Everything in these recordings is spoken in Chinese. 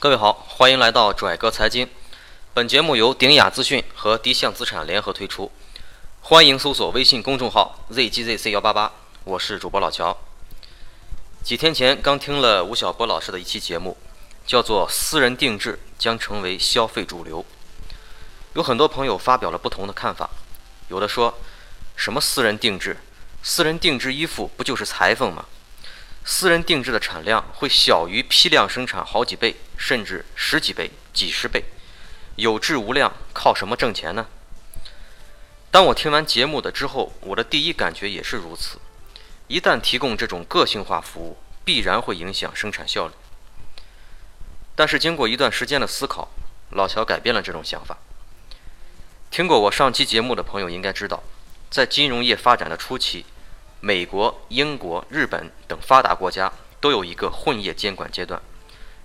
各位好，欢迎来到拽哥财经。本节目由鼎雅资讯和迪象资产联合推出，欢迎搜索微信公众号 zgzc 幺八八，我是主播老乔。几天前刚听了吴晓波老师的一期节目，叫做“私人定制将成为消费主流”。有很多朋友发表了不同的看法，有的说什么私人定制，私人定制衣服不就是裁缝吗？私人定制的产量会小于批量生产好几倍，甚至十几倍、几十倍，有质无量，靠什么挣钱呢？当我听完节目的之后，我的第一感觉也是如此。一旦提供这种个性化服务，必然会影响生产效率。但是经过一段时间的思考，老乔改变了这种想法。听过我上期节目的朋友应该知道，在金融业发展的初期。美国、英国、日本等发达国家都有一个混业监管阶段，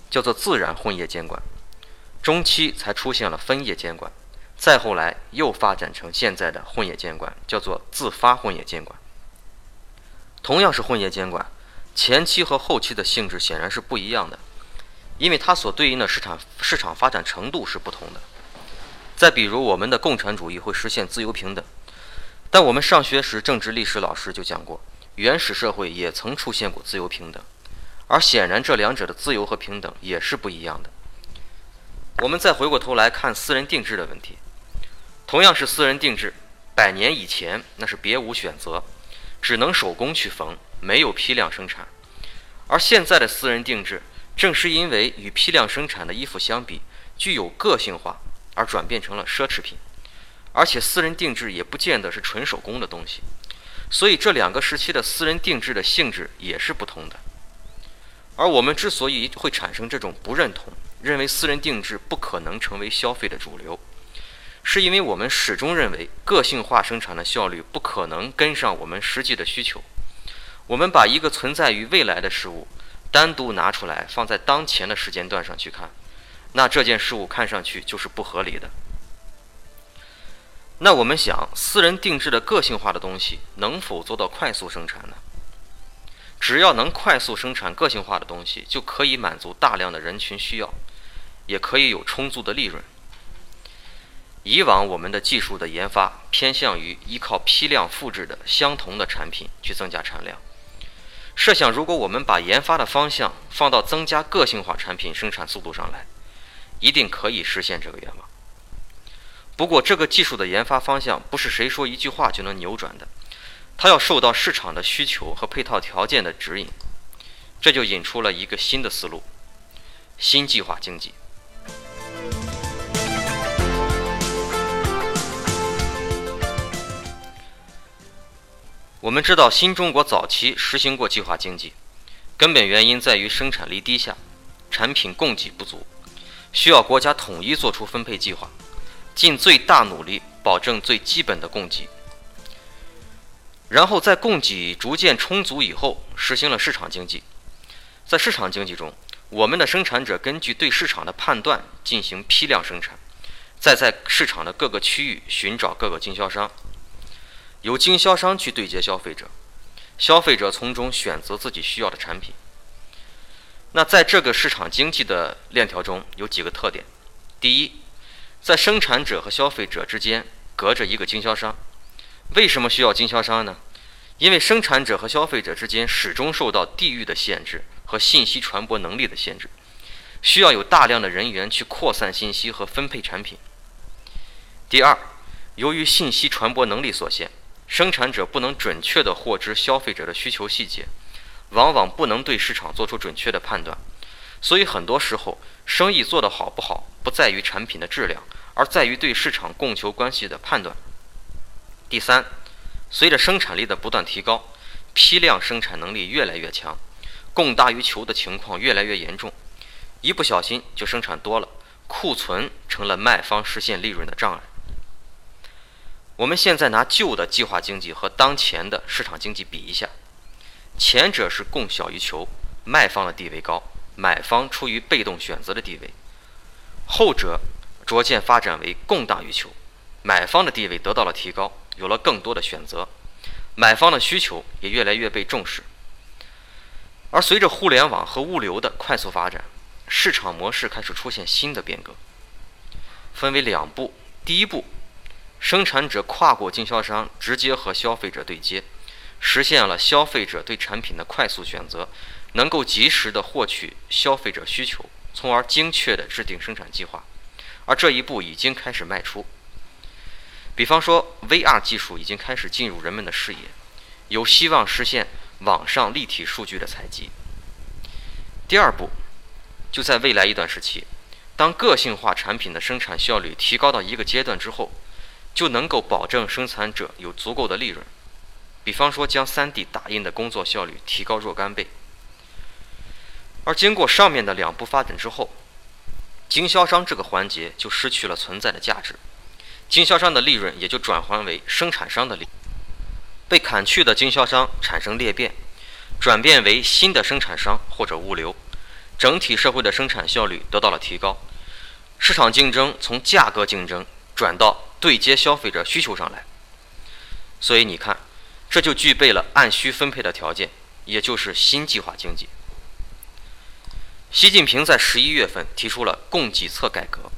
叫做自然混业监管。中期才出现了分业监管，再后来又发展成现在的混业监管，叫做自发混业监管。同样是混业监管，前期和后期的性质显然是不一样的，因为它所对应的市场市场发展程度是不同的。再比如，我们的共产主义会实现自由平等。但我们上学时，政治历史老师就讲过，原始社会也曾出现过自由平等，而显然这两者的自由和平等也是不一样的。我们再回过头来看私人定制的问题，同样是私人定制，百年以前那是别无选择，只能手工去缝，没有批量生产，而现在的私人定制，正是因为与批量生产的衣服相比具有个性化，而转变成了奢侈品。而且私人定制也不见得是纯手工的东西，所以这两个时期的私人定制的性质也是不同的。而我们之所以会产生这种不认同，认为私人定制不可能成为消费的主流，是因为我们始终认为个性化生产的效率不可能跟上我们实际的需求。我们把一个存在于未来的事物单独拿出来放在当前的时间段上去看，那这件事物看上去就是不合理的。那我们想，私人定制的个性化的东西能否做到快速生产呢？只要能快速生产个性化的东西，就可以满足大量的人群需要，也可以有充足的利润。以往我们的技术的研发偏向于依靠批量复制的相同的产品去增加产量。设想如果我们把研发的方向放到增加个性化产品生产速度上来，一定可以实现这个愿望。不过，这个技术的研发方向不是谁说一句话就能扭转的，它要受到市场的需求和配套条件的指引。这就引出了一个新的思路：新计划经济。我们知道，新中国早期实行过计划经济，根本原因在于生产力低下，产品供给不足，需要国家统一做出分配计划。尽最大努力保证最基本的供给，然后在供给逐渐充足以后，实行了市场经济。在市场经济中，我们的生产者根据对市场的判断进行批量生产，再在市场的各个区域寻找各个经销商，由经销商去对接消费者，消费者从中选择自己需要的产品。那在这个市场经济的链条中有几个特点：第一，在生产者和消费者之间隔着一个经销商，为什么需要经销商呢？因为生产者和消费者之间始终受到地域的限制和信息传播能力的限制，需要有大量的人员去扩散信息和分配产品。第二，由于信息传播能力所限，生产者不能准确地获知消费者的需求细节，往往不能对市场做出准确的判断。所以很多时候，生意做得好不好，不在于产品的质量，而在于对市场供求关系的判断。第三，随着生产力的不断提高，批量生产能力越来越强，供大于求的情况越来越严重，一不小心就生产多了，库存成了卖方实现利润的障碍。我们现在拿旧的计划经济和当前的市场经济比一下，前者是供小于求，卖方的地位高。买方处于被动选择的地位，后者逐渐发展为供大于求，买方的地位得到了提高，有了更多的选择，买方的需求也越来越被重视。而随着互联网和物流的快速发展，市场模式开始出现新的变革，分为两步。第一步，生产者跨过经销商，直接和消费者对接，实现了消费者对产品的快速选择，能够及时的获取消费者需求，从而精确的制定生产计划。而这一步已经开始迈出。比方说，VR 技术已经开始进入人们的视野，有希望实现网上立体数据的采集。第二步，就在未来一段时期，当个性化产品的生产效率提高到一个阶段之后，就能够保证生产者有足够的利润。比方说，将 3D 打印的工作效率提高若干倍。而经过上面的两步发展之后，经销商这个环节就失去了存在的价值，经销商的利润也就转换为生产商的利，被砍去的经销商产生裂变，转变为新的生产商或者物流，整体社会的生产效率得到了提高，市场竞争从价格竞争转到对接消费者需求上来，所以你看。这就具备了按需分配的条件，也就是新计划经济。习近平在十一月份提出了供给侧改革，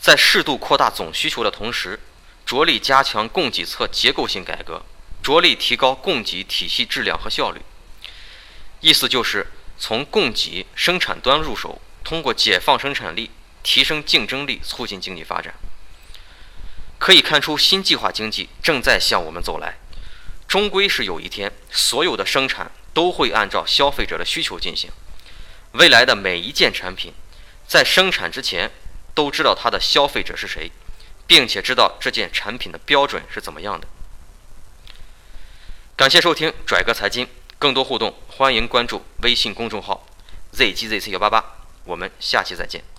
在适度扩大总需求的同时，着力加强供给侧结构性改革，着力提高供给体系质量和效率。意思就是从供给生产端入手，通过解放生产力、提升竞争力，促进经济发展。可以看出，新计划经济正在向我们走来。终归是有一天，所有的生产都会按照消费者的需求进行。未来的每一件产品，在生产之前都知道它的消费者是谁，并且知道这件产品的标准是怎么样的。感谢收听拽哥财经，更多互动欢迎关注微信公众号 zgzc 幺八八，我们下期再见。